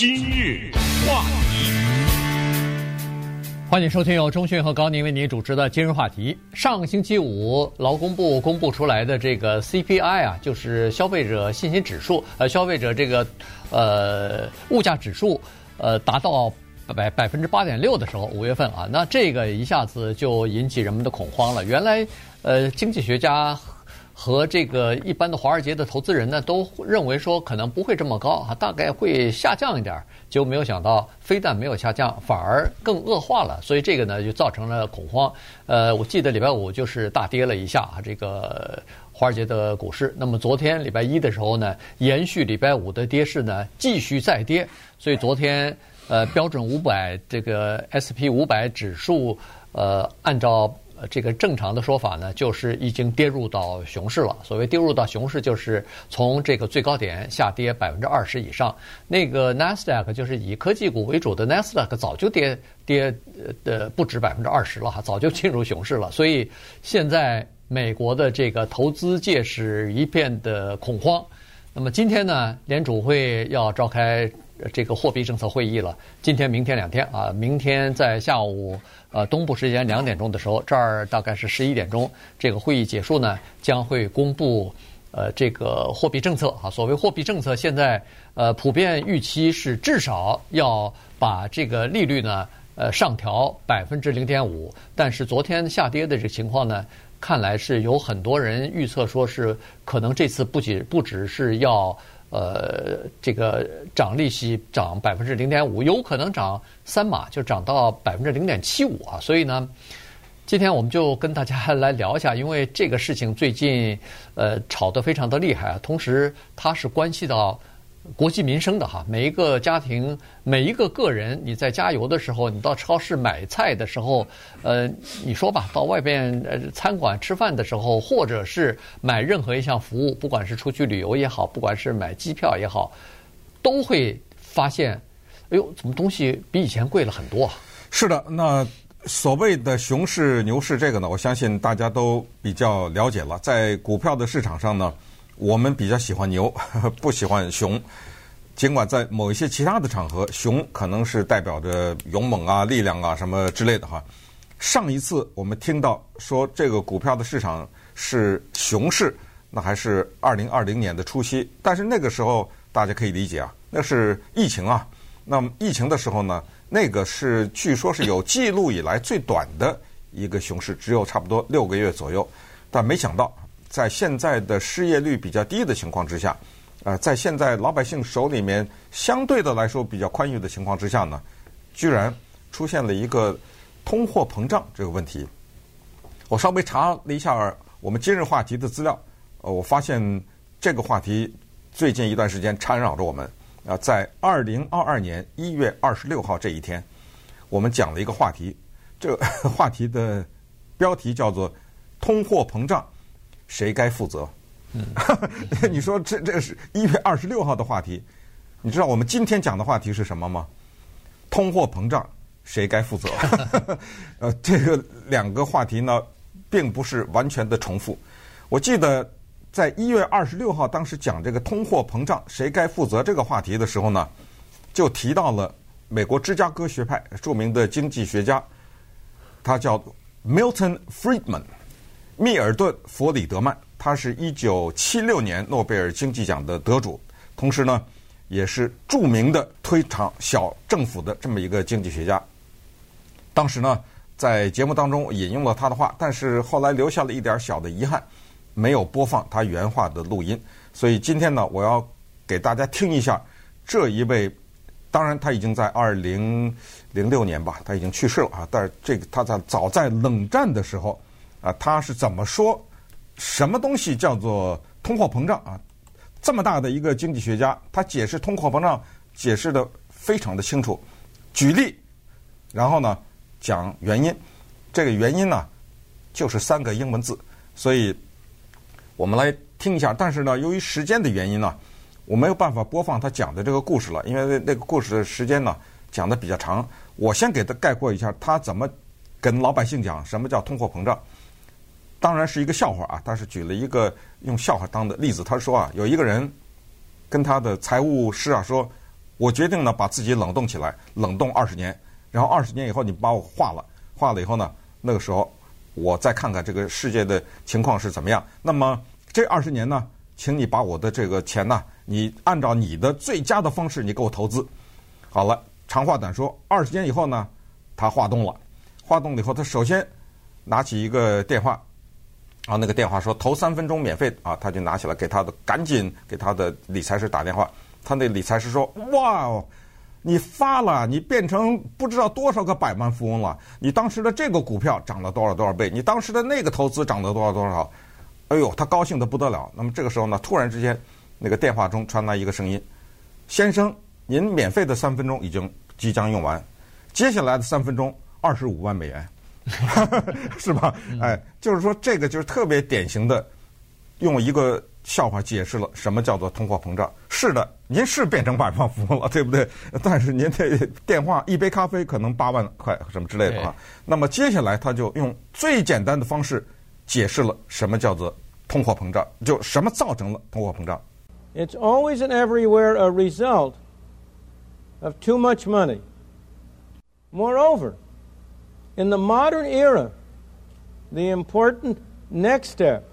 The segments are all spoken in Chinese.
今日话题，欢迎收听由中讯和高宁为您主持的今日话题。上星期五，劳工部公布出来的这个 CPI 啊，就是消费者信心指数，呃，消费者这个呃物价指数，呃，达到百百分之八点六的时候，五月份啊，那这个一下子就引起人们的恐慌了。原来，呃，经济学家。和这个一般的华尔街的投资人呢，都认为说可能不会这么高啊，大概会下降一点儿，结果没有想到，非但没有下降，反而更恶化了。所以这个呢，就造成了恐慌。呃，我记得礼拜五就是大跌了一下啊，这个华尔街的股市。那么昨天礼拜一的时候呢，延续礼拜五的跌势呢，继续再跌。所以昨天呃，标准五百这个 SP 五百指数呃，按照。这个正常的说法呢，就是已经跌入到熊市了。所谓跌入到熊市，就是从这个最高点下跌百分之二十以上。那个 Nasdaq 就是以科技股为主的 Nasdaq 早就跌跌的不止百分之二十了哈，早就进入熊市了。所以现在美国的这个投资界是一片的恐慌。那么今天呢，联储会要召开这个货币政策会议了。今天、明天两天啊，明天在下午。呃，东部时间两点钟的时候，这儿大概是十一点钟。这个会议结束呢，将会公布呃这个货币政策啊。所谓货币政策，现在呃普遍预期是至少要把这个利率呢呃上调百分之零点五。但是昨天下跌的这个情况呢，看来是有很多人预测说是可能这次不仅不只是要。呃，这个涨利息涨百分之零点五，有可能涨三码，就涨到百分之零点七五啊。所以呢，今天我们就跟大家来聊一下，因为这个事情最近呃炒得非常的厉害啊，同时它是关系到。国计民生的哈，每一个家庭，每一个个人，你在加油的时候，你到超市买菜的时候，呃，你说吧，到外边呃餐馆吃饭的时候，或者是买任何一项服务，不管是出去旅游也好，不管是买机票也好，都会发现，哎呦，怎么东西比以前贵了很多啊？是的，那所谓的熊市、牛市，这个呢，我相信大家都比较了解了，在股票的市场上呢。我们比较喜欢牛，不喜欢熊。尽管在某一些其他的场合，熊可能是代表着勇猛啊、力量啊什么之类的哈。上一次我们听到说这个股票的市场是熊市，那还是二零二零年的初期。但是那个时候大家可以理解啊，那是疫情啊。那么疫情的时候呢，那个是据说是有记录以来最短的一个熊市，只有差不多六个月左右。但没想到。在现在的失业率比较低的情况之下，呃，在现在老百姓手里面相对的来说比较宽裕的情况之下呢，居然出现了一个通货膨胀这个问题。我稍微查了一下我们今日话题的资料，呃，我发现这个话题最近一段时间缠绕着我们。啊，在二零二二年一月二十六号这一天，我们讲了一个话题，这个 话题的标题叫做“通货膨胀”。谁该负责？嗯，你说这这是一月二十六号的话题，你知道我们今天讲的话题是什么吗？通货膨胀，谁该负责？呃，这个两个话题呢，并不是完全的重复。我记得在一月二十六号当时讲这个通货膨胀谁该负责这个话题的时候呢，就提到了美国芝加哥学派著名的经济学家，他叫 Milton Friedman。密尔顿·弗里德曼，他是一九七六年诺贝尔经济奖的得主，同时呢，也是著名的推崇小政府的这么一个经济学家。当时呢，在节目当中引用了他的话，但是后来留下了一点小的遗憾，没有播放他原话的录音。所以今天呢，我要给大家听一下这一位，当然他已经在二零零六年吧，他已经去世了啊。但是这个他在早在冷战的时候。啊，他是怎么说？什么东西叫做通货膨胀啊？这么大的一个经济学家，他解释通货膨胀解释得非常的清楚。举例，然后呢讲原因。这个原因呢就是三个英文字，所以我们来听一下。但是呢，由于时间的原因呢，我没有办法播放他讲的这个故事了，因为那个故事的时间呢讲得比较长。我先给他概括一下，他怎么跟老百姓讲什么叫通货膨胀。当然是一个笑话啊！他是举了一个用笑话当的例子。他说啊，有一个人跟他的财务师啊说：“我决定呢把自己冷冻起来，冷冻二十年，然后二十年以后你把我化了，化了以后呢，那个时候我再看看这个世界的情况是怎么样。那么这二十年呢，请你把我的这个钱呢，你按照你的最佳的方式，你给我投资。好了，长话短说，二十年以后呢，他化冻了，化冻了以后，他首先拿起一个电话。然后那个电话说头三分钟免费啊，他就拿起来给他的赶紧给他的理财师打电话。他那理财师说：“哇哦，你发了，你变成不知道多少个百万富翁了。你当时的这个股票涨了多少多少倍？你当时的那个投资涨了多少多少？哎呦，他高兴得不得了。那么这个时候呢，突然之间，那个电话中传来一个声音：先生，您免费的三分钟已经即将用完，接下来的三分钟二十五万美元。” 是吧？哎，就是说，这个就是特别典型的，用一个笑话解释了什么叫做通货膨胀。是的，您是变成百万富翁了，对不对？但是您的电话一杯咖啡可能八万块什么之类的啊。那么接下来他就用最简单的方式解释了什么叫做通货膨胀，就什么造成了通货膨胀。It's always and everywhere a result of too much money. Moreover. In the modern era, the important next step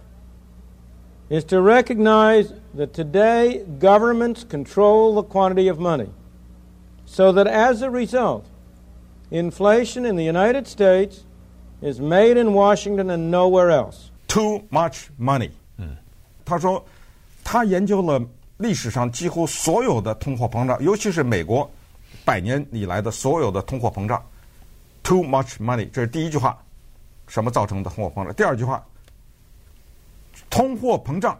is to recognize that today governments control the quantity of money, so that as a result, inflation in the United States is made in Washington and nowhere else. Too much money. 嗯，他说，他研究了历史上几乎所有的通货膨胀，尤其是美国百年以来的所有的通货膨胀。 Too much money，这是第一句话，什么造成的通货膨胀？第二句话，通货膨胀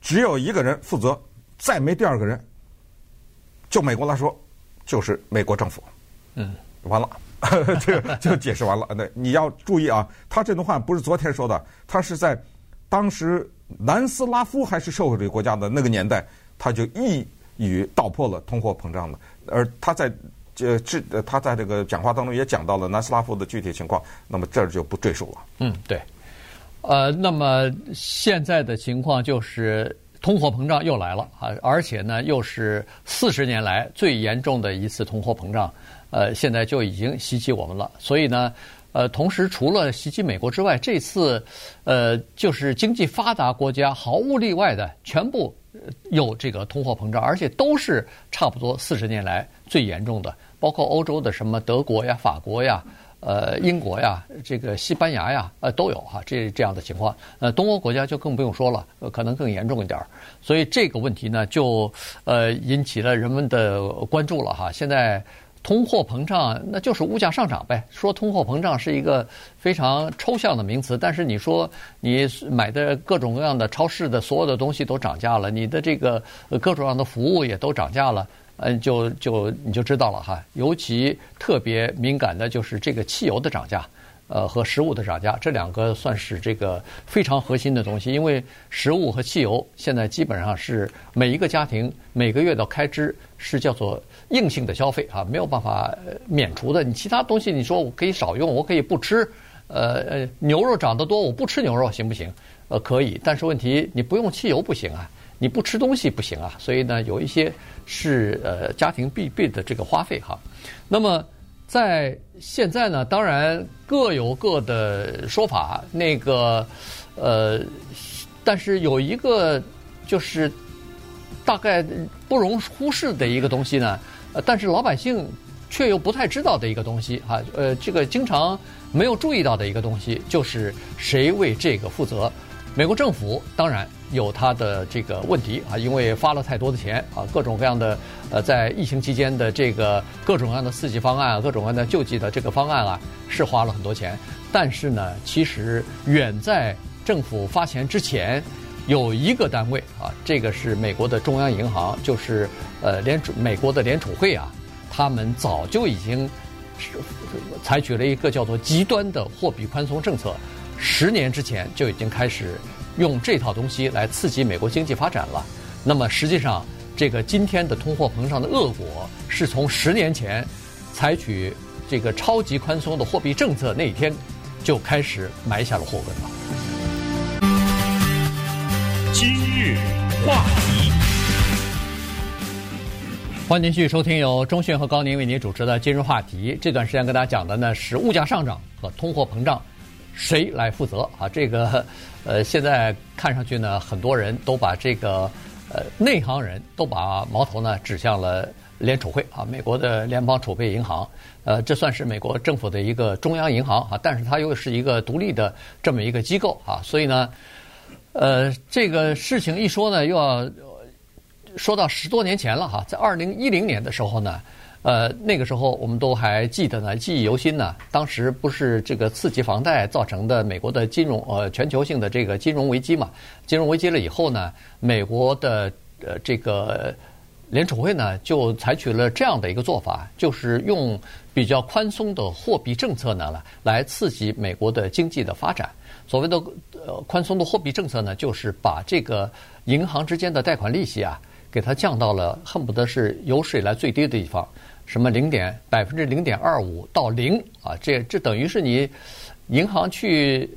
只有一个人负责，再没第二个人。就美国来说，就是美国政府。嗯，完了，这就解释完了。那你要注意啊，他这段话不是昨天说的，他是在当时南斯拉夫还是社会主义国家的那个年代，他就一语道破了通货膨胀的，而他在。这这，他在这个讲话当中也讲到了南斯拉夫的具体情况，那么这儿就不赘述了。嗯，对。呃，那么现在的情况就是通货膨胀又来了啊，而且呢又是四十年来最严重的一次通货膨胀，呃，现在就已经袭击我们了。所以呢，呃，同时除了袭击美国之外，这次呃就是经济发达国家毫无例外的全部有这个通货膨胀，而且都是差不多四十年来最严重的。包括欧洲的什么德国呀、法国呀、呃英国呀、这个西班牙呀，呃都有哈这这样的情况。呃，东欧国家就更不用说了，可能更严重一点儿。所以这个问题呢，就呃引起了人们的关注了哈。现在通货膨胀那就是物价上涨呗。说通货膨胀是一个非常抽象的名词，但是你说你买的各种各样的超市的所有的东西都涨价了，你的这个各种各样的服务也都涨价了。嗯，就就你就知道了哈。尤其特别敏感的就是这个汽油的涨价，呃，和食物的涨价，这两个算是这个非常核心的东西。因为食物和汽油现在基本上是每一个家庭每个月的开支是叫做硬性的消费啊，没有办法免除的。你其他东西你说我可以少用，我可以不吃，呃呃，牛肉涨得多，我不吃牛肉行不行？呃，可以，但是问题你不用汽油不行啊。你不吃东西不行啊，所以呢，有一些是呃家庭必备的这个花费哈。那么在现在呢，当然各有各的说法。那个呃，但是有一个就是大概不容忽视的一个东西呢，呃，但是老百姓却又不太知道的一个东西哈。呃，这个经常没有注意到的一个东西，就是谁为这个负责？美国政府当然。有它的这个问题啊，因为发了太多的钱啊，各种各样的呃，在疫情期间的这个各种各样的刺激方案，各种各样的救济的这个方案啊，是花了很多钱。但是呢，其实远在政府发钱之前，有一个单位啊，这个是美国的中央银行，就是呃联储美国的联储会啊，他们早就已经是采取了一个叫做极端的货币宽松政策，十年之前就已经开始。用这套东西来刺激美国经济发展了，那么实际上，这个今天的通货膨胀的恶果是从十年前采取这个超级宽松的货币政策那一天就开始埋下了祸根了。今日话题，欢迎继续收听由中讯和高宁为您主持的今日话题。这段时间跟大家讲的呢是物价上涨和通货膨胀，谁来负责啊？这个 呃，现在看上去呢，很多人都把这个呃内行人都把矛头呢指向了联储会啊，美国的联邦储备银行。呃，这算是美国政府的一个中央银行啊，但是它又是一个独立的这么一个机构啊，所以呢，呃，这个事情一说呢，又要。说到十多年前了哈，在二零一零年的时候呢，呃，那个时候我们都还记得呢，记忆犹新呢。当时不是这个刺激房贷造成的美国的金融呃全球性的这个金融危机嘛？金融危机了以后呢，美国的呃这个联储会呢就采取了这样的一个做法，就是用比较宽松的货币政策呢来来刺激美国的经济的发展。所谓的呃宽松的货币政策呢，就是把这个银行之间的贷款利息啊。给它降到了恨不得是有史以来最低的地方，什么零点百分之零点二五到零啊，这这等于是你银行去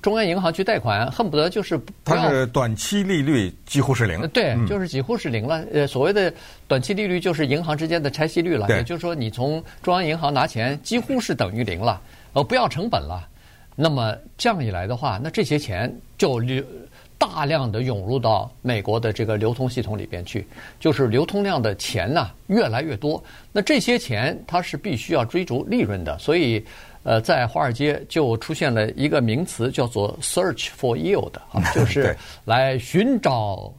中央银行去贷款，恨不得就是它是短期利率几乎是零，对，就是几乎是零了。呃，所谓的短期利率就是银行之间的拆息率了，也就是说你从中央银行拿钱几乎是等于零了，呃，不要成本了。那么这样一来的话，那这些钱就流。大量的涌入到美国的这个流通系统里边去，就是流通量的钱呐越来越多。那这些钱它是必须要追逐利润的，所以呃，在华尔街就出现了一个名词叫做 “search for yield” 啊，就是来寻找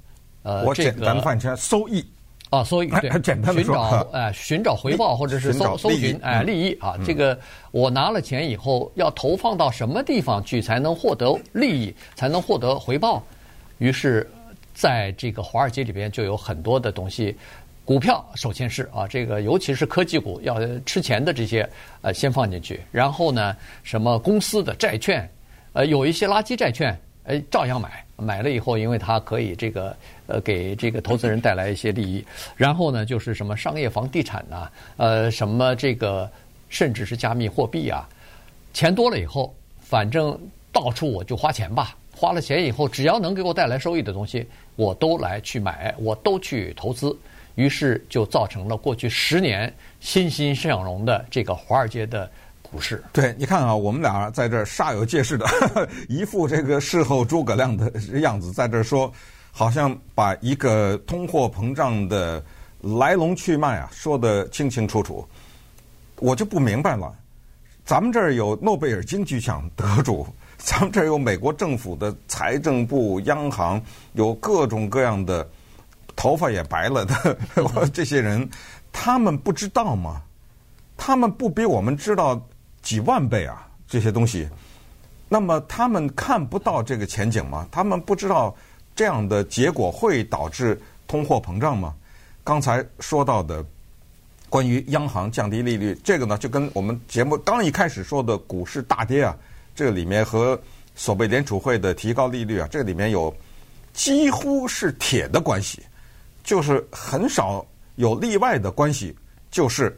呃这个咱们换成收益啊，所以对，简单的，寻找哎 寻找回报或者是搜搜寻哎利益啊，这个我拿了钱以后要投放到什么地方去才能获得利益，才能获得回报？于是，在这个华尔街里边就有很多的东西，股票首先是啊，这个尤其是科技股要吃钱的这些呃先放进去，然后呢，什么公司的债券，呃，有一些垃圾债券，哎，照样买，买了以后，因为它可以这个呃给这个投资人带来一些利益，然后呢，就是什么商业房地产呐，呃，什么这个甚至是加密货币啊，钱多了以后，反正到处我就花钱吧。花了钱以后，只要能给我带来收益的东西，我都来去买，我都去投资。于是就造成了过去十年欣欣向荣的这个华尔街的股市。对，你看啊，我们俩在这煞有介事的，一副这个事后诸葛亮的样子，在这说，好像把一个通货膨胀的来龙去脉啊说得清清楚楚。我就不明白了，咱们这儿有诺贝尔经济奖得主。咱们这儿有美国政府的财政部、央行，有各种各样的头发也白了的 这些人，他们不知道吗？他们不比我们知道几万倍啊？这些东西，那么他们看不到这个前景吗？他们不知道这样的结果会导致通货膨胀吗？刚才说到的关于央行降低利率，这个呢，就跟我们节目刚一开始说的股市大跌啊。这个里面和所谓联储会的提高利率啊，这里面有几乎是铁的关系，就是很少有例外的关系，就是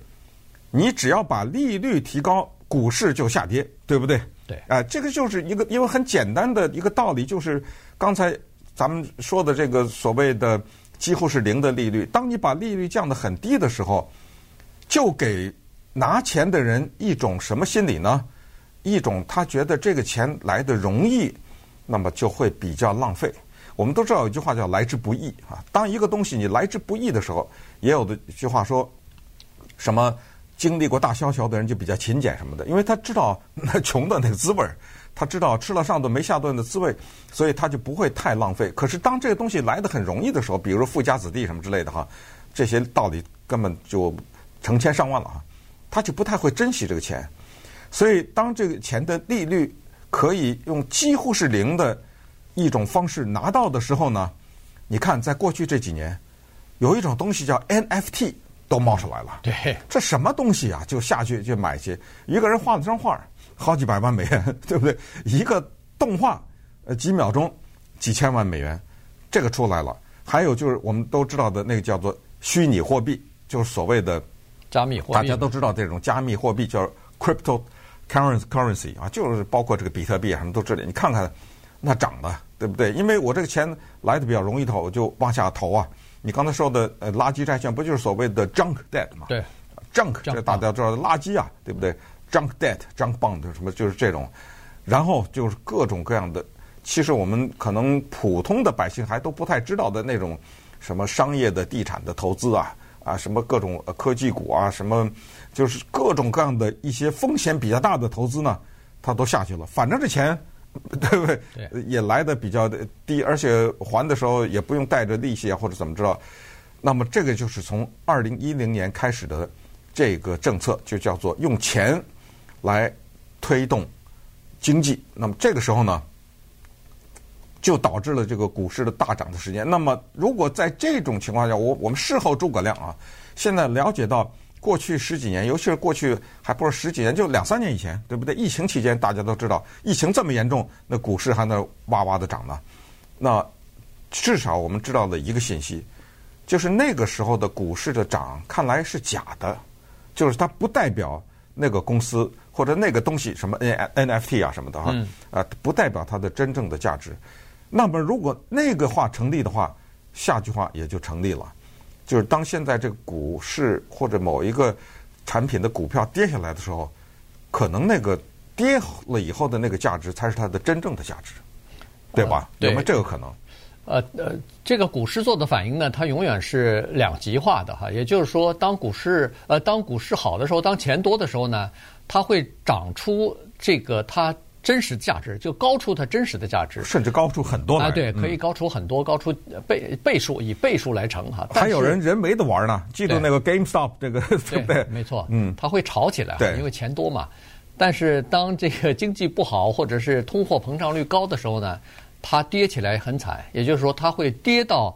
你只要把利率提高，股市就下跌，对不对？对，啊、呃，这个就是一个因为很简单的一个道理，就是刚才咱们说的这个所谓的几乎是零的利率，当你把利率降得很低的时候，就给拿钱的人一种什么心理呢？一种他觉得这个钱来的容易，那么就会比较浪费。我们都知道有一句话叫“来之不易”啊。当一个东西你来之不易的时候，也有的一句话说，什么经历过大萧条的人就比较勤俭什么的，因为他知道那穷的那个滋味儿，他知道吃了上顿没下顿的滋味，所以他就不会太浪费。可是当这个东西来的很容易的时候，比如富家子弟什么之类的哈，这些道理根本就成千上万了哈，他就不太会珍惜这个钱。所以，当这个钱的利率可以用几乎是零的一种方式拿到的时候呢，你看，在过去这几年，有一种东西叫 NFT 都冒出来了。对，这什么东西啊？就下去就买去，一个人画了张画，好几百万美元，对不对？一个动画，呃，几秒钟，几千万美元，这个出来了。还有就是我们都知道的那个叫做虚拟货币，就是所谓的加密货币。大家都知道这种加密货币叫 crypto。currency currency 啊，就是包括这个比特币啊什么都知道。你看看，那涨的，对不对？因为我这个钱来的比较容易投，我就往下投啊。你刚才说的呃垃圾债券，不就是所谓的 junk debt 吗？对，junk 这大家知道的垃圾啊，对不对？junk debt、junk bond 什么就是这种，然后就是各种各样的，其实我们可能普通的百姓还都不太知道的那种什么商业的地产的投资啊啊，什么各种科技股啊，什么就是各种各样的一些风险比较大的投资呢，它都下去了，反正这钱。对不对？对也来的比较低，而且还的时候也不用带着利息啊，或者怎么着。那么这个就是从二零一零年开始的这个政策，就叫做用钱来推动经济。那么这个时候呢，就导致了这个股市的大涨的时间。那么如果在这种情况下，我我们事后诸葛亮啊，现在了解到。过去十几年，尤其是过去还不是十几年，就两三年以前，对不对？疫情期间，大家都知道，疫情这么严重，那股市还在哇哇的涨呢。那至少我们知道的一个信息，就是那个时候的股市的涨，看来是假的，就是它不代表那个公司或者那个东西，什么 N NFT 啊什么的哈，啊，不代表它的真正的价值。那么如果那个话成立的话，下句话也就成立了。就是当现在这个股市或者某一个产品的股票跌下来的时候，可能那个跌了以后的那个价值才是它的真正的价值，对吧？对，有没有这个可能？呃呃，这个股市做的反应呢，它永远是两极化的哈。也就是说，当股市呃当股市好的时候，当钱多的时候呢，它会长出这个它。真实价值就高出它真实的价值，甚至高出很多。啊，对，可以高出很多，嗯、高出倍倍数，以倍数来乘哈。还有人人为的玩呢，记住那个 GameStop 这个对，对不对？没错，嗯，它会炒起来，对，因为钱多嘛。但是当这个经济不好或者是通货膨胀率高的时候呢，它跌起来很惨，也就是说它会跌到。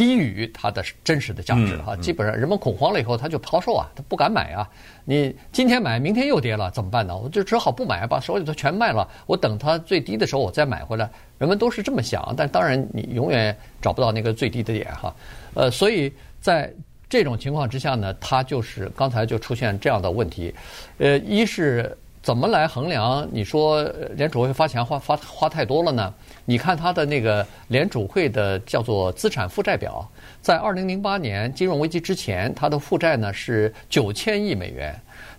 低于它的真实的价值哈，基本上人们恐慌了以后，他就抛售啊，他不敢买啊。你今天买，明天又跌了，怎么办呢？我就只好不买，把手里头全卖了。我等它最低的时候，我再买回来。人们都是这么想，但当然你永远找不到那个最低的点哈。呃，所以在这种情况之下呢，它就是刚才就出现这样的问题。呃，一是怎么来衡量？你说联储会发钱花花花太多了呢？你看它的那个联储会的叫做资产负债表，在二零零八年金融危机之前，它的负债呢是九千亿美元，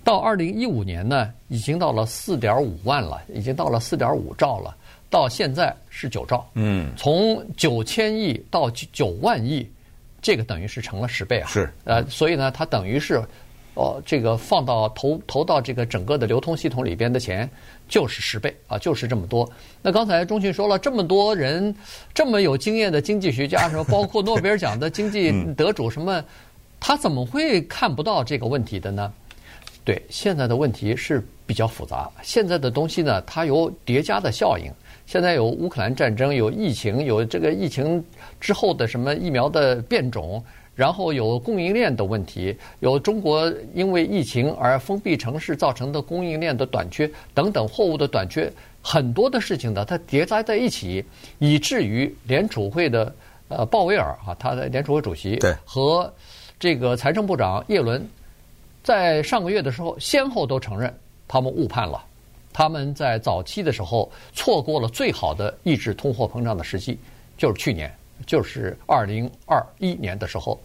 到二零一五年呢已经到了四点五万了，已经到了四点五兆了，到现在是九兆。嗯，从九千亿到九万亿，这个等于是成了十倍啊。是，呃，所以呢，它等于是。哦，这个放到投投到这个整个的流通系统里边的钱就是十倍啊，就是这么多。那刚才钟迅说了，这么多人，这么有经验的经济学家，什么 包括诺贝尔奖的经济得主，什么，他怎么会看不到这个问题的呢？对，现在的问题是比较复杂。现在的东西呢，它有叠加的效应。现在有乌克兰战争，有疫情，有这个疫情之后的什么疫苗的变种。然后有供应链的问题，有中国因为疫情而封闭城市造成的供应链的短缺等等货物的短缺，很多的事情呢，它叠加在一起，以至于联储会的呃鲍威尔啊，他的联储会主席和这个财政部长耶伦，在上个月的时候先后都承认他们误判了，他们在早期的时候错过了最好的抑制通货膨胀的时机，就是去年，就是二零二一年的时候。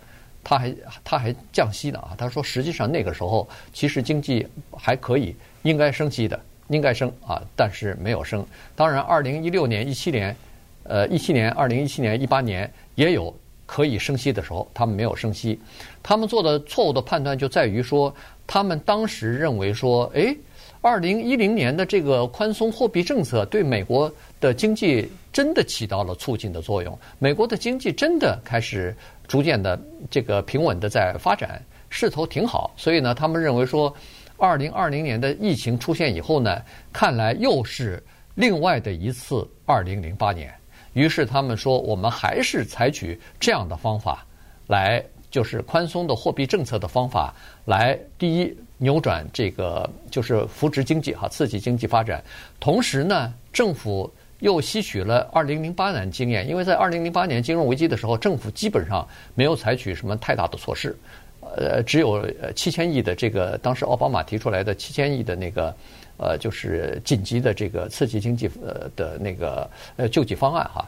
他还他还降息呢啊！他说，实际上那个时候其实经济还可以，应该升息的，应该升啊，但是没有升。当然，二零一六年、一七年，呃，一七年、二零一七年、一八年也有可以升息的时候，他们没有升息。他们做的错误的判断就在于说，他们当时认为说，诶，二零一零年的这个宽松货币政策对美国的经济真的起到了促进的作用，美国的经济真的开始。逐渐的这个平稳的在发展，势头挺好，所以呢，他们认为说，二零二零年的疫情出现以后呢，看来又是另外的一次二零零八年。于是他们说，我们还是采取这样的方法来，就是宽松的货币政策的方法来，第一扭转这个就是扶持经济哈，刺激经济发展，同时呢，政府。又吸取了二零零八年经验，因为在二零零八年金融危机的时候，政府基本上没有采取什么太大的措施，呃，只有七千亿的这个当时奥巴马提出来的七千亿的那个呃，就是紧急的这个刺激经济呃的那个呃救济方案哈。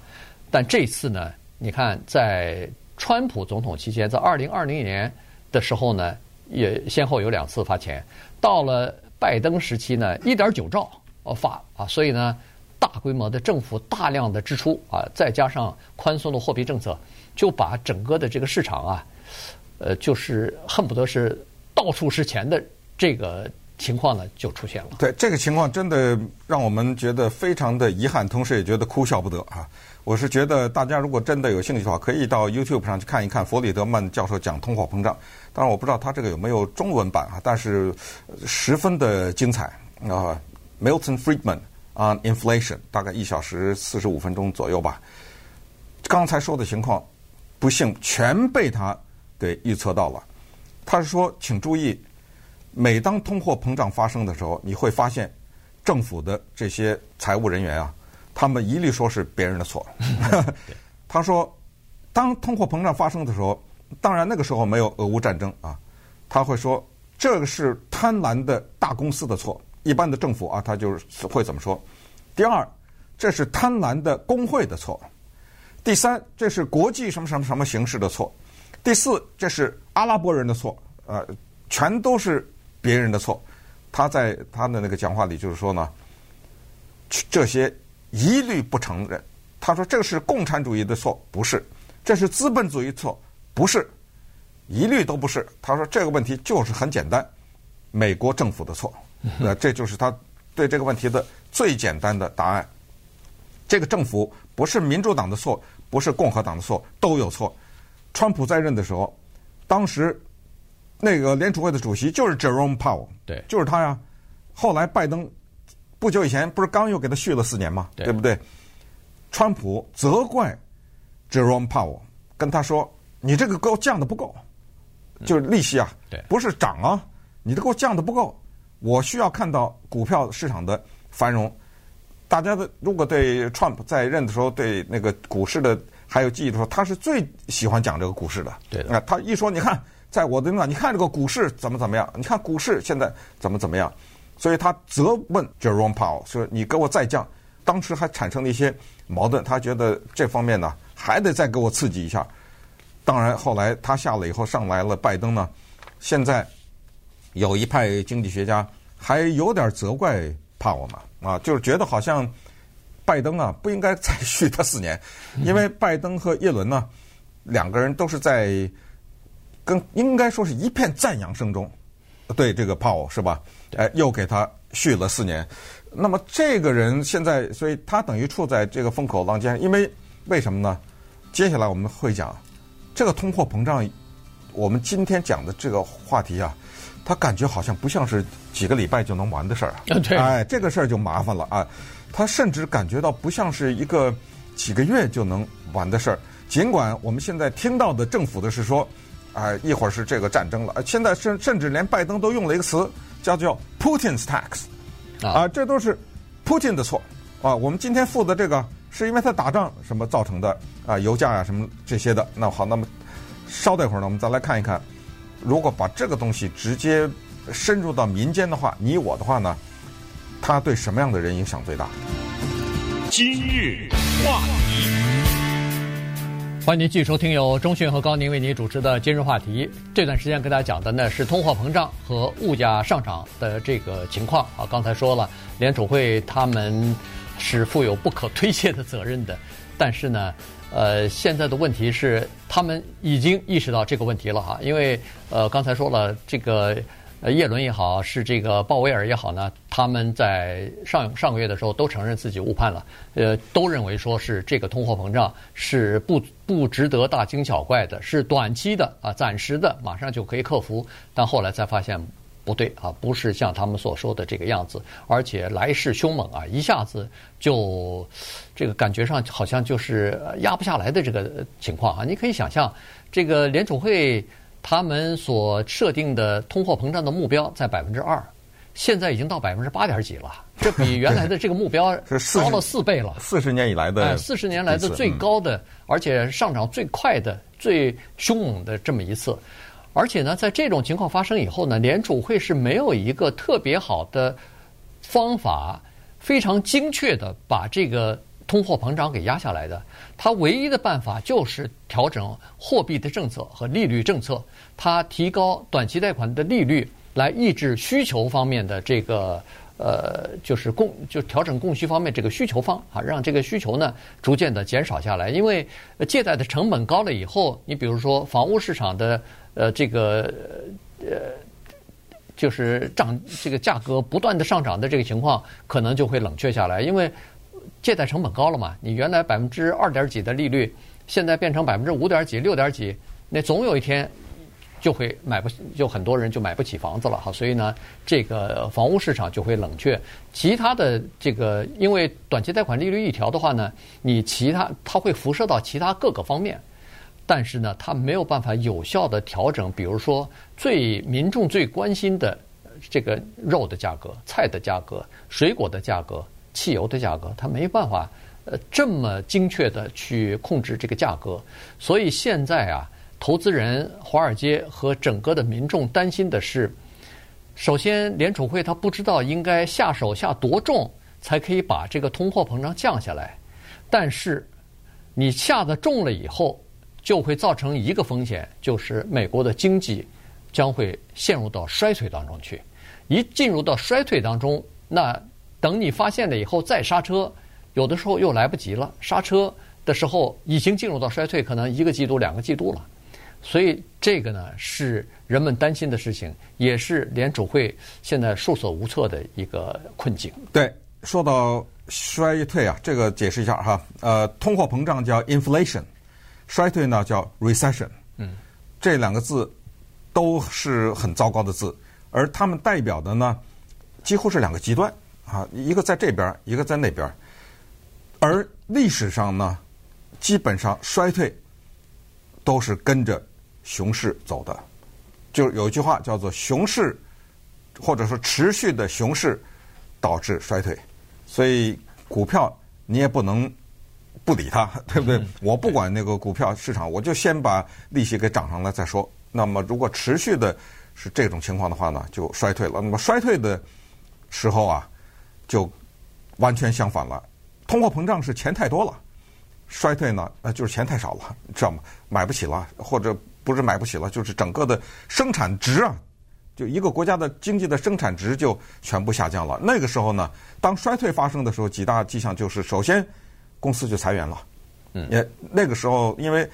但这次呢，你看在川普总统期间，在二零二零年的时候呢，也先后有两次发钱。到了拜登时期呢，一点九兆呃发啊，所以呢，大规模的政府大量的支出啊，再加上宽松的货币政策，就把整个的这个市场啊，呃，就是恨不得是到处是钱的这个情况呢，就出现了。对，这个情况真的让我们觉得非常的遗憾，同时也觉得哭笑不得啊。我是觉得大家如果真的有兴趣的话，可以到 YouTube 上去看一看弗里德曼教授讲通货膨胀。当然我不知道他这个有没有中文版啊，但是十分的精彩啊。Milton Friedman on inflation，大概一小时四十五分钟左右吧。刚才说的情况，不幸全被他给预测到了。他是说，请注意，每当通货膨胀发生的时候，你会发现政府的这些财务人员啊。他们一律说是别人的错。他说，当通货膨胀发生的时候，当然那个时候没有俄乌战争啊。他会说，这个是贪婪的大公司的错。一般的政府啊，他就是会怎么说？第二，这是贪婪的工会的错。第三，这是国际什么什么什么形式的错。第四，这是阿拉伯人的错。呃，全都是别人的错。他在他的那个讲话里就是说呢，这些。一律不承认。他说：“这是共产主义的错，不是；这是资本主义错，不是。一律都不是。”他说：“这个问题就是很简单，美国政府的错。那这就是他对这个问题的最简单的答案。这个政府不是民主党的错，不是共和党的错，都有错。川普在任的时候，当时那个联储会的主席就是 Jerome Powell，对，就是他呀。后来拜登。”不久以前不是刚又给他续了四年吗？对，对不对？川普责怪 Jerome Powell，跟他说：“你这个给我降的不够，就是利息啊，对，不是涨啊，你这给我降的不够。我需要看到股票市场的繁荣。大家的如果对 Trump 在任的时候对那个股市的还有记忆的时候，他是最喜欢讲这个股市的。对啊，他一说，你看，在我的那，你看这个股市怎么怎么样？你看股市现在怎么怎么样？”所以他责问 Jerome Powell 说：“你给我再降。”当时还产生了一些矛盾，他觉得这方面呢还得再给我刺激一下。当然，后来他下了以后，上来了拜登呢。现在有一派经济学家还有点责怪帕沃嘛啊，就是觉得好像拜登啊不应该再续他四年，因为拜登和耶伦呢两个人都是在跟应该说是一片赞扬声中。对这个 Powell 是吧？哎，又给他续了四年。那么这个人现在，所以他等于处在这个风口浪尖。因为为什么呢？接下来我们会讲这个通货膨胀。我们今天讲的这个话题啊，他感觉好像不像是几个礼拜就能完的事儿啊。对。哎，这个事儿就麻烦了啊。他甚至感觉到不像是一个几个月就能完的事儿。尽管我们现在听到的政府的是说。啊，一会儿是这个战争了，现在甚甚至连拜登都用了一个词，叫做 Putin's tax，啊，这都是 Putin 的错啊。我们今天付的这个是因为他打仗什么造成的啊，油价啊什么这些的。那好，那么稍等一会儿呢，我们再来看一看，如果把这个东西直接深入到民间的话，你我的话呢，他对什么样的人影响最大？今日话题。欢迎您继续收听由中讯和高宁为您主持的今日话题。这段时间跟大家讲的呢是通货膨胀和物价上涨的这个情况啊。刚才说了，联储会他们是负有不可推卸的责任的，但是呢，呃，现在的问题是他们已经意识到这个问题了哈。因为呃，刚才说了这个。呃，叶伦也好，是这个鲍威尔也好呢，他们在上上个月的时候都承认自己误判了，呃，都认为说是这个通货膨胀是不不值得大惊小怪的，是短期的啊，暂时的，马上就可以克服。但后来才发现不对啊，不是像他们所说的这个样子，而且来势凶猛啊，一下子就这个感觉上好像就是压不下来的这个情况啊。你可以想象，这个联储会。他们所设定的通货膨胀的目标在百分之二，现在已经到百分之八点几了，这比 原来的这个目标高了四倍了。四十年以来的，哎，四十年来的最高的，而且上涨最快的、最凶猛的这么一次。而且呢，在这种情况发生以后呢，联储会是没有一个特别好的方法，非常精确的把这个通货膨胀给压下来的。它唯一的办法就是调整货币的政策和利率政策，它提高短期贷款的利率，来抑制需求方面的这个呃，就是供就调整供需方面这个需求方啊，让这个需求呢逐渐的减少下来。因为借贷的成本高了以后，你比如说房屋市场的呃这个呃。就是涨这个价格不断的上涨的这个情况，可能就会冷却下来，因为借贷成本高了嘛。你原来百分之二点几的利率，现在变成百分之五点几、六点几，那总有一天就会买不，就很多人就买不起房子了哈。所以呢，这个房屋市场就会冷却。其他的这个，因为短期贷款利率一调的话呢，你其他它会辐射到其他各个方面。但是呢，它没有办法有效的调整，比如说最民众最关心的这个肉的价格、菜的价格、水果的价格、汽油的价格，它没办法呃这么精确的去控制这个价格。所以现在啊，投资人、华尔街和整个的民众担心的是，首先联储会它不知道应该下手下多重才可以把这个通货膨胀降下来，但是你下得重了以后。就会造成一个风险，就是美国的经济将会陷入到衰退当中去。一进入到衰退当中，那等你发现了以后再刹车，有的时候又来不及了。刹车的时候已经进入到衰退，可能一个季度、两个季度了。所以这个呢是人们担心的事情，也是联储会现在束手无策的一个困境。对，说到衰退啊，这个解释一下哈。呃，通货膨胀叫 inflation。衰退呢叫 recession，嗯，这两个字都是很糟糕的字，而它们代表的呢，几乎是两个极端啊，一个在这边，一个在那边。而历史上呢，基本上衰退都是跟着熊市走的，就有一句话叫做“熊市”或者说持续的熊市导致衰退，所以股票你也不能。不理它，对不对？我不管那个股票市场，我就先把利息给涨上来再说。那么，如果持续的是这种情况的话呢，就衰退了。那么衰退的时候啊，就完全相反了。通货膨胀是钱太多了，衰退呢，那就是钱太少了，知道吗？买不起了，或者不是买不起了，就是整个的生产值啊，就一个国家的经济的生产值就全部下降了。那个时候呢，当衰退发生的时候，几大迹象就是首先。公司就裁员了，嗯，也那个时候，因为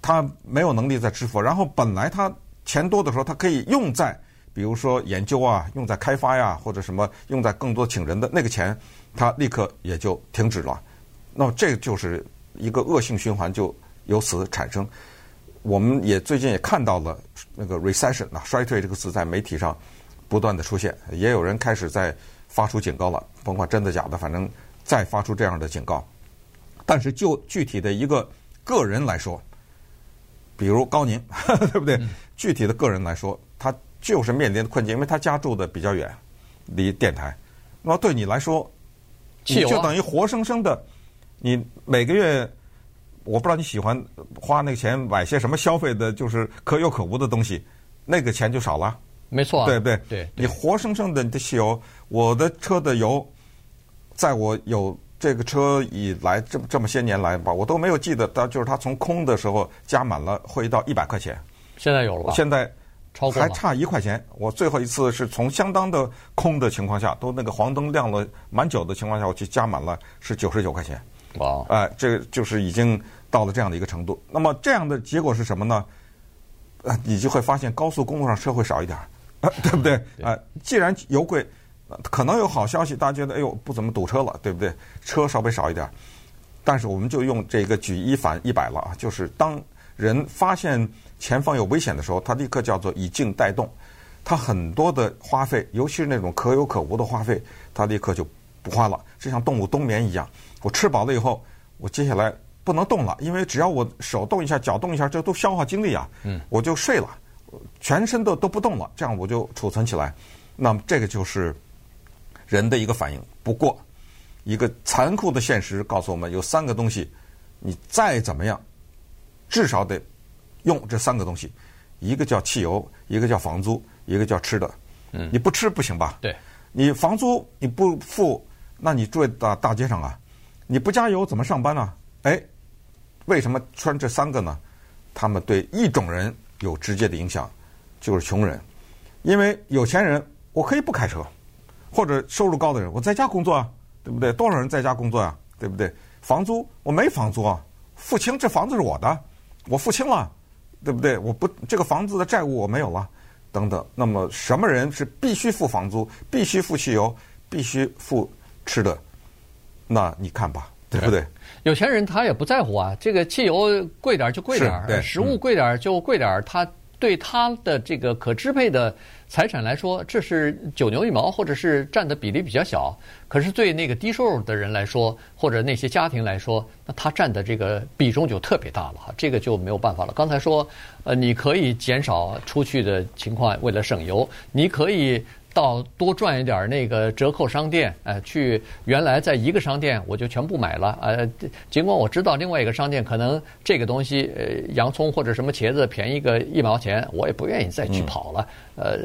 他没有能力再支付，然后本来他钱多的时候，他可以用在比如说研究啊，用在开发呀，或者什么用在更多请人的那个钱，他立刻也就停止了。那么这就是一个恶性循环，就由此产生。我们也最近也看到了那个 recession 啊，衰退这个词在媒体上不断的出现，也有人开始在发出警告了，甭管真的假的，反正再发出这样的警告。但是就具体的一个个人来说，比如高宁，对不对？具体的个人来说，他就是面临的困境，因为他家住的比较远，离电台。那么对你来说，你就等于活生生的，你每个月，我不知道你喜欢花那个钱买些什么消费的，就是可有可无的东西，那个钱就少了。没错，对不对？对，你活生生的你的汽油，我的车的油，在我有。这个车以来这么这么些年来吧，我都没有记得，它就是它从空的时候加满了会到一百块钱。现在有了吧？现在还差一块钱。我最后一次是从相当的空的情况下，都那个黄灯亮了蛮久的情况下，我去加满了是九十九块钱。哇！哎，这个就是已经到了这样的一个程度。那么这样的结果是什么呢？呃，你就会发现高速公路上车会少一点，呃，对不对？啊，既然油贵。可能有好消息，大家觉得哎呦不怎么堵车了，对不对？车稍微少一点，但是我们就用这个举一反一百了啊，就是当人发现前方有危险的时候，他立刻叫做以静带动，他很多的花费，尤其是那种可有可无的花费，他立刻就不花了，就像动物冬眠一样。我吃饱了以后，我接下来不能动了，因为只要我手动一下，脚动一下，这都消耗精力啊。嗯，我就睡了，全身都都不动了，这样我就储存起来。那么这个就是。人的一个反应。不过，一个残酷的现实告诉我们，有三个东西，你再怎么样，至少得用这三个东西。一个叫汽油，一个叫房租，一个叫吃的。嗯，你不吃不行吧？对，你房租你不付，那你住在大大街上啊，你不加油怎么上班呢？哎，为什么穿这三个呢？他们对一种人有直接的影响，就是穷人。因为有钱人我可以不开车，或者收入高的人我在家工作啊，对不对？多少人在家工作啊，对不对？房租我没房租啊，付清这房子是我的，我付清了，对不对？我不这个房子的债务我没有了，等等。那么什么人是必须付房租、必须付汽油、必须付吃的？那你看吧，对不对？有钱人他也不在乎啊，这个汽油贵点就贵点，食物贵点就贵点，他对他的这个可支配的财产来说，这是九牛一毛，或者是占的比例比较小。可是对那个低收入的人来说，或者那些家庭来说，那他占的这个比重就特别大了哈，这个就没有办法了。刚才说，呃，你可以减少出去的情况，为了省油，你可以。到多赚一点那个折扣商店，呃，去原来在一个商店我就全部买了，呃，尽管我知道另外一个商店可能这个东西，呃，洋葱或者什么茄子便宜个一毛钱，我也不愿意再去跑了，呃，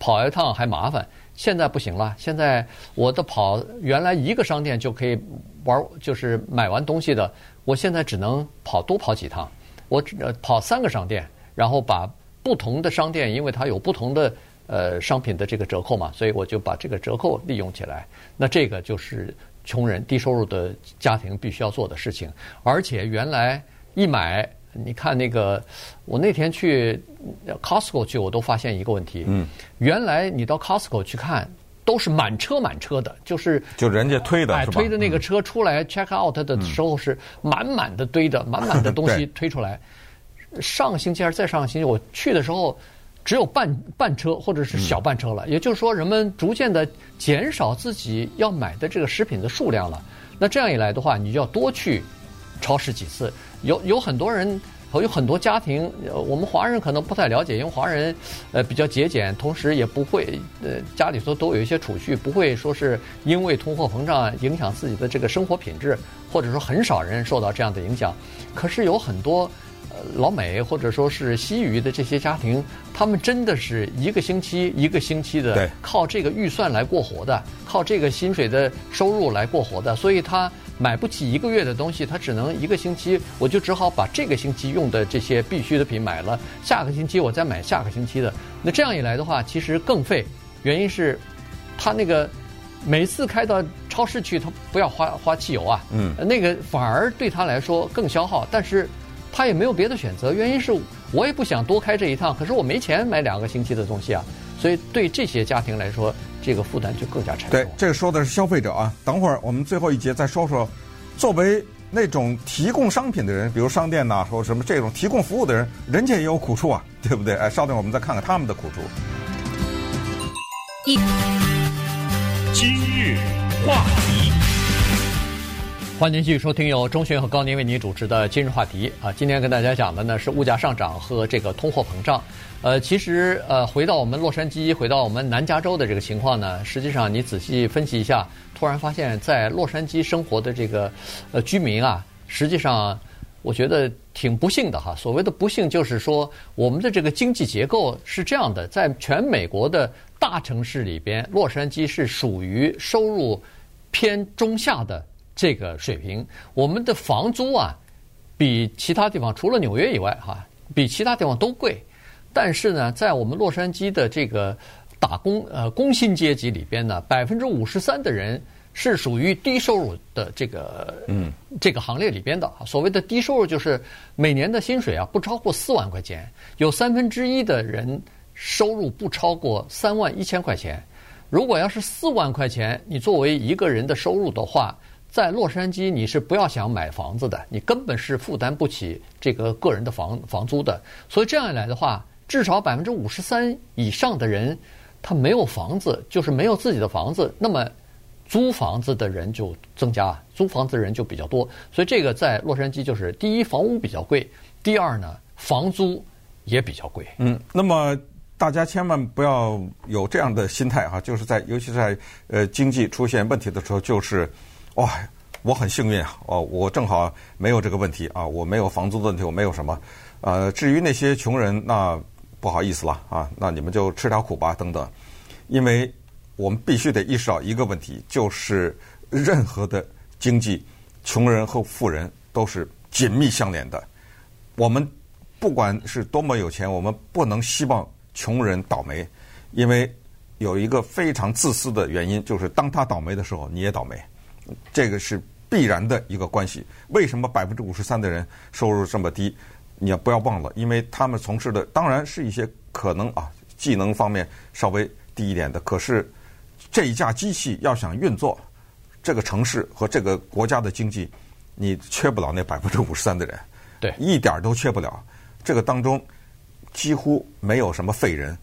跑一趟还麻烦。现在不行了，现在我的跑原来一个商店就可以玩，就是买完东西的，我现在只能跑多跑几趟，我只跑三个商店，然后把不同的商店，因为它有不同的。呃，商品的这个折扣嘛，所以我就把这个折扣利用起来。那这个就是穷人、低收入的家庭必须要做的事情。而且原来一买，你看那个，我那天去 Costco 去，我都发现一个问题。嗯。原来你到 Costco 去看，都是满车满车的，就是就人家推的，哎，推的那个车出来 check out 的时候是满满的堆的，满满的东西 推出来。上个星期还是再上个星期，我去的时候。只有半半车或者是小半车了，也就是说，人们逐渐的减少自己要买的这个食品的数量了。那这样一来的话，你就要多去超市几次。有有很多人，有很多家庭，我们华人可能不太了解，因为华人呃比较节俭，同时也不会呃家里头都有一些储蓄，不会说是因为通货膨胀影响自己的这个生活品质，或者说很少人受到这样的影响。可是有很多。老美或者说是西语的这些家庭，他们真的是一个星期一个星期的靠这个预算来过活的，靠这个薪水的收入来过活的，所以他买不起一个月的东西，他只能一个星期，我就只好把这个星期用的这些必需的品买了，下个星期我再买下个星期的。那这样一来的话，其实更费，原因是，他那个每次开到超市去，他不要花花汽油啊，嗯，那个反而对他来说更消耗，但是。他也没有别的选择，原因是我也不想多开这一趟，可是我没钱买两个星期的东西啊，所以对这些家庭来说，这个负担就更加沉重。对，这个说的是消费者啊。等会儿我们最后一节再说说，作为那种提供商品的人，比如商店呐，或者什么这种提供服务的人，人家也有苦处啊，对不对？哎，稍等，我们再看看他们的苦处。一，今日话题。欢迎继续收听由钟迅和高宁为您主持的今日话题啊，今天跟大家讲的呢是物价上涨和这个通货膨胀。呃，其实呃，回到我们洛杉矶，回到我们南加州的这个情况呢，实际上你仔细分析一下，突然发现，在洛杉矶生活的这个呃居民啊，实际上我觉得挺不幸的哈。所谓的不幸，就是说我们的这个经济结构是这样的，在全美国的大城市里边，洛杉矶是属于收入偏中下的。这个水平，我们的房租啊，比其他地方除了纽约以外，哈，比其他地方都贵。但是呢，在我们洛杉矶的这个打工呃工薪阶级里边呢，百分之五十三的人是属于低收入的这个嗯这个行列里边的。所谓的低收入，就是每年的薪水啊不超过四万块钱，有三分之一的人收入不超过三万一千块钱。如果要是四万块钱，你作为一个人的收入的话，在洛杉矶，你是不要想买房子的，你根本是负担不起这个个人的房房租的。所以这样一来的话，至少百分之五十三以上的人，他没有房子，就是没有自己的房子。那么租房子的人就增加，租房子的人就比较多。所以这个在洛杉矶就是第一，房屋比较贵；第二呢，房租也比较贵。嗯，那么大家千万不要有这样的心态哈，就是在尤其在呃经济出现问题的时候，就是。哇，我很幸运啊！哦，我正好没有这个问题啊，我没有房租的问题，我没有什么。呃，至于那些穷人，那不好意思了啊，那你们就吃点苦吧，等等。因为我们必须得意识到一个问题，就是任何的经济穷人和富人都是紧密相连的。我们不管是多么有钱，我们不能希望穷人倒霉，因为有一个非常自私的原因，就是当他倒霉的时候，你也倒霉。这个是必然的一个关系。为什么百分之五十三的人收入这么低？你要不要忘了？因为他们从事的当然是一些可能啊技能方面稍微低一点的，可是这一架机器要想运作，这个城市和这个国家的经济，你缺不了那百分之五十三的人。对，一点都缺不了。这个当中几乎没有什么废人，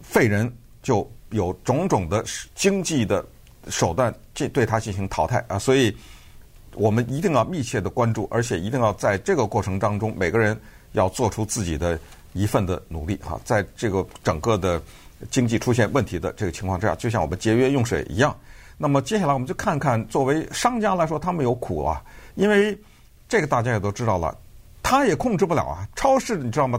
废人就有种种的经济的手段，进对他进行淘汰啊。所以我们一定要密切的关注，而且一定要在这个过程当中，每个人要做出自己的一份的努力哈。在这个整个的经济出现问题的这个情况之下，就像我们节约用水一样。那么接下来我们就看看，作为商家来说，他们有苦啊，因为这个大家也都知道了。他也控制不了啊！超市你知道吗？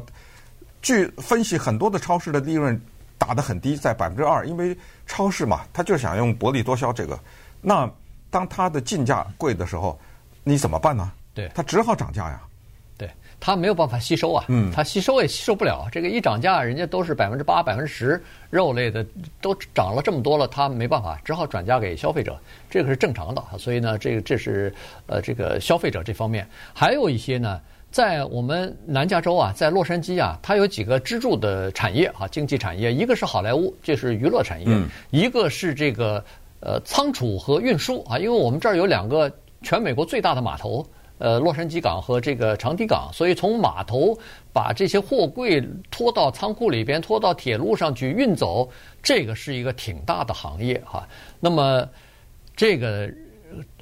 据分析，很多的超市的利润打得很低，在百分之二，因为超市嘛，他就想用薄利多销这个。那当它的进价贵的时候，你怎么办呢？对，它只好涨价呀。对，它没有办法吸收啊。嗯，它吸收也吸收不了。这个一涨价，人家都是百分之八、百分之十，肉类的都涨了这么多了，它没办法，只好转嫁给消费者。这个是正常的。所以呢，这个这是呃这个消费者这方面，还有一些呢。在我们南加州啊，在洛杉矶啊，它有几个支柱的产业啊，经济产业，一个是好莱坞，这是娱乐产业；嗯、一个是这个呃仓储和运输啊，因为我们这儿有两个全美国最大的码头，呃，洛杉矶港和这个长堤港，所以从码头把这些货柜拖到仓库里边，拖到铁路上去运走，这个是一个挺大的行业哈。那么这个。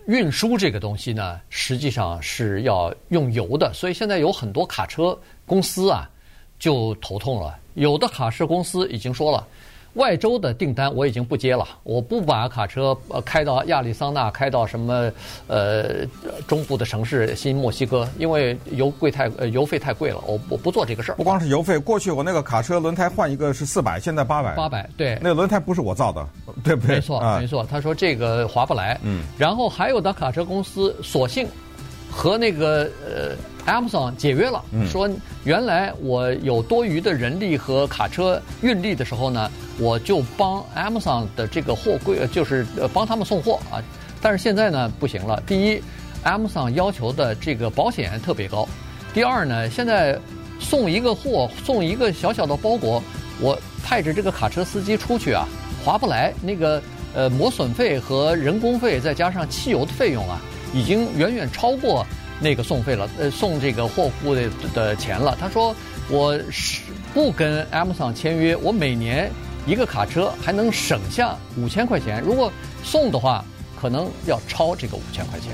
运输这个东西呢，实际上是要用油的，所以现在有很多卡车公司啊，就头痛了。有的卡车公司已经说了。外州的订单我已经不接了，我不把卡车呃开到亚利桑那，开到什么呃中部的城市新墨西哥，因为油贵太呃油费太贵了，我我不做这个事儿。不光是油费，过去我那个卡车轮胎换一个是四百，现在八百。八百，对。那个轮胎不是我造的，对不对？没错，啊、没错。他说这个划不来。嗯。然后还有的卡车公司索性和那个呃。Amazon 解约了，说原来我有多余的人力和卡车运力的时候呢，我就帮 Amazon 的这个货柜，就是帮他们送货啊。但是现在呢不行了，第一，Amazon 要求的这个保险特别高；第二呢，现在送一个货，送一个小小的包裹，我派着这个卡车司机出去啊，划不来。那个呃磨损费和人工费再加上汽油的费用啊，已经远远超过。那个送费了，呃，送这个货物的的钱了。他说，我是不跟 Amazon 签约，我每年一个卡车还能省下五千块钱。如果送的话，可能要超这个五千块钱。